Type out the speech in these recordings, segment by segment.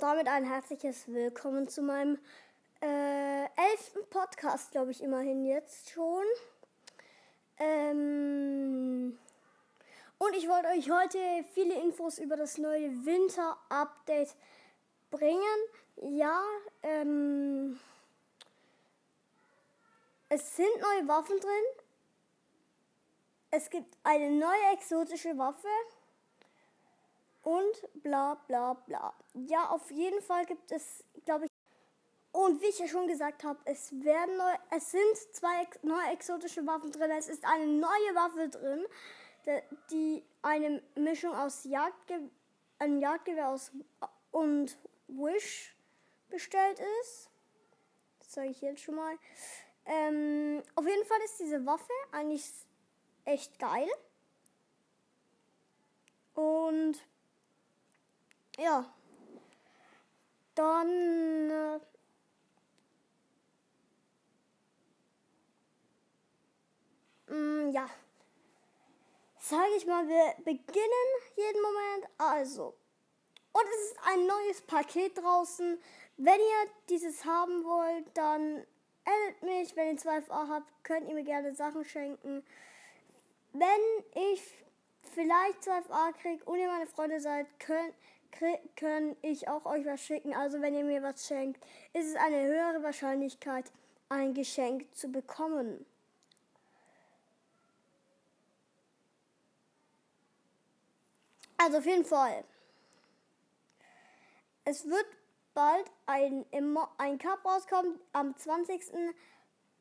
und damit ein herzliches Willkommen zu meinem äh, elften Podcast, glaube ich, immerhin jetzt schon. Ähm, und ich wollte euch heute viele Infos über das neue Winter-Update bringen. Ja, ähm, es sind neue Waffen drin. Es gibt eine neue exotische Waffe und bla bla bla. Ja, auf jeden Fall gibt es, glaube ich, und wie ich ja schon gesagt habe, es werden neu, es sind zwei neue exotische Waffen drin. Es ist eine neue Waffe drin, die eine Mischung aus Jagdge ein Jagdgewehr aus und Wish bestellt ist. Das sage ich jetzt schon mal. Ähm, auf jeden Fall ist diese Waffe eigentlich echt geil. Und ja. Dann. Äh, mm, ja. Sage ich mal, wir beginnen jeden Moment. Also. Und es ist ein neues Paket draußen. Wenn ihr dieses haben wollt, dann addet mich. Wenn ihr 12a habt, könnt ihr mir gerne Sachen schenken. Wenn ich vielleicht 12a kriege und ihr meine Freunde seid, könnt, kann ich auch euch was schicken. Also wenn ihr mir was schenkt, ist es eine höhere Wahrscheinlichkeit, ein Geschenk zu bekommen. Also auf jeden Fall. Es wird bald ein, ein Cup rauskommen. Am 20.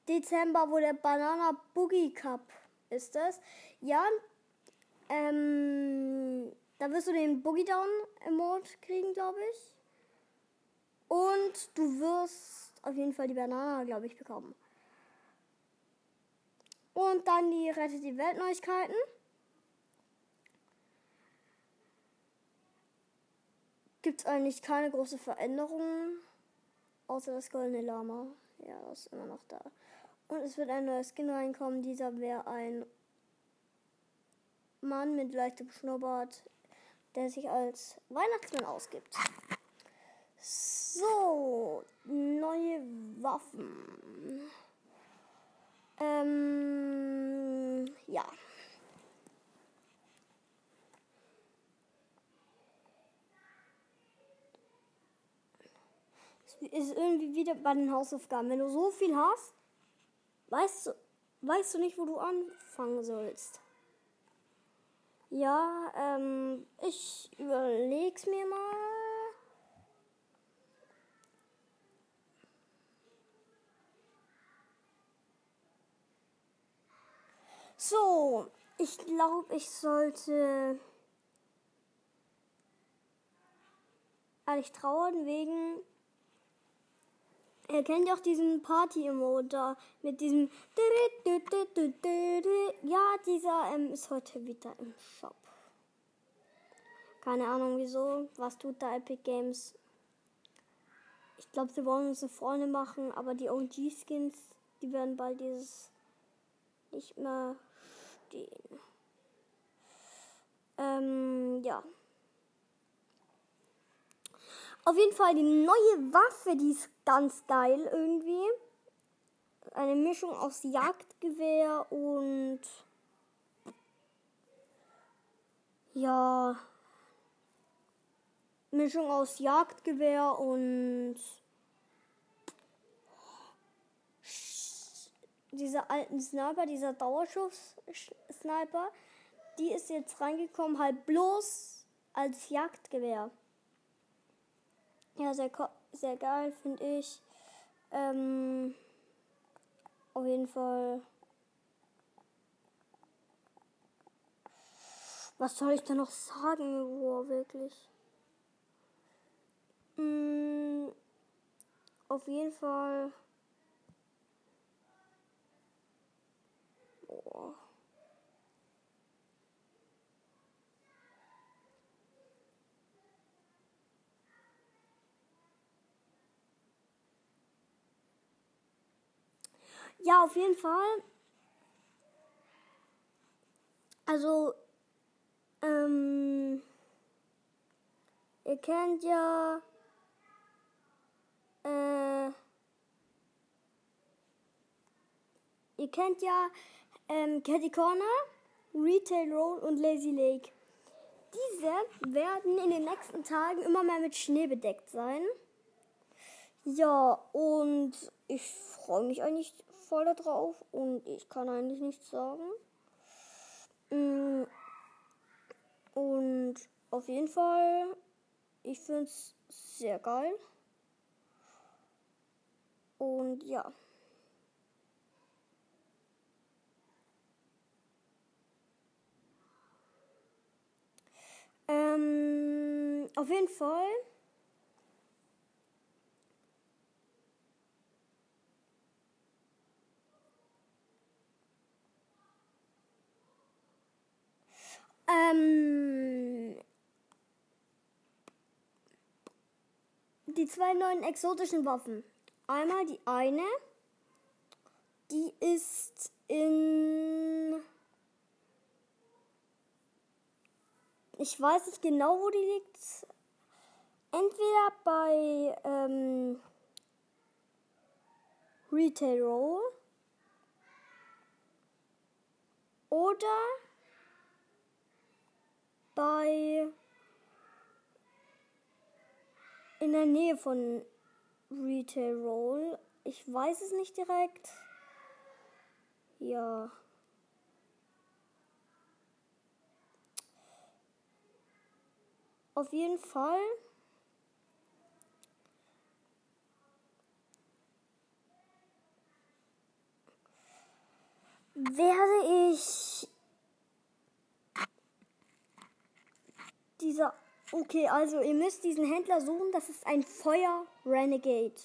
Dezember, wo der Banana Boogie Cup ist das. Ja, ähm, da wirst du den Boogie Down Emote kriegen, glaube ich. Und du wirst auf jeden Fall die Banana, glaube ich, bekommen. Und dann die Rettet die Welt Neuigkeiten. Gibt es eigentlich keine große Veränderung. Außer das goldene Lama. Ja, das ist immer noch da. Und es wird ein neuer Skin reinkommen. Dieser wäre ein Mann mit leichtem Schnurrbart der sich als Weihnachtsmann ausgibt. So, neue Waffen. Ähm, ja. Ist irgendwie wieder bei den Hausaufgaben. Wenn du so viel hast, weißt du, weißt du nicht, wo du anfangen sollst. Ja, ähm, ich überleg's mir mal. So, ich glaube, ich sollte ehrlich trauern wegen Ihr kennt ja auch diesen Party-Emote da mit diesem. Ja, dieser ähm, ist heute wieder im Shop. Keine Ahnung wieso. Was tut da Epic Games? Ich glaube, sie wollen uns eine Freunde machen, aber die OG-Skins, die werden bald dieses nicht mehr stehen. Ähm, ja. Auf jeden Fall die neue Waffe, die ist ganz geil irgendwie. Eine Mischung aus Jagdgewehr und ja Mischung aus Jagdgewehr und dieser alten Sniper, dieser Dauerschuss-Sniper, die ist jetzt reingekommen, halt bloß als Jagdgewehr. Ja, sehr, sehr geil, finde ich. Ähm, auf jeden Fall. Was soll ich da noch sagen? Boah, wirklich. Mm, auf jeden Fall. Ja, auf jeden Fall. Also, ähm, ihr kennt ja, äh, ihr kennt ja ähm, Catty Corner, Retail Roll und Lazy Lake. Diese werden in den nächsten Tagen immer mehr mit Schnee bedeckt sein. Ja, und ich freue mich eigentlich voll darauf und ich kann eigentlich nichts sagen. Mm, und auf jeden Fall, ich finde es sehr geil. Und ja. Ähm, auf jeden Fall. Ähm, die zwei neuen exotischen Waffen. Einmal die eine, die ist in Ich weiß nicht genau, wo die liegt. Entweder bei ähm, Retail Roll oder bei in der Nähe von Retail Roll. Ich weiß es nicht direkt. Ja. Auf jeden Fall. Werde ich dieser. Okay, also ihr müsst diesen Händler suchen. Das ist ein Feuer Renegade.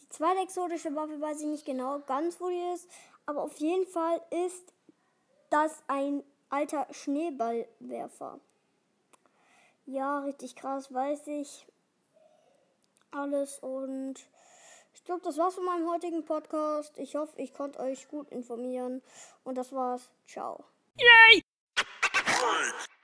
Die zweite exotische Waffe weiß ich nicht genau ganz, wo die ist. Aber auf jeden Fall ist das ein alter Schneeballwerfer. Ja, richtig krass, weiß ich. Alles und ich glaube, das war's von meinem heutigen Podcast. Ich hoffe, ich konnte euch gut informieren. Und das war's. Ciao. Yay! break.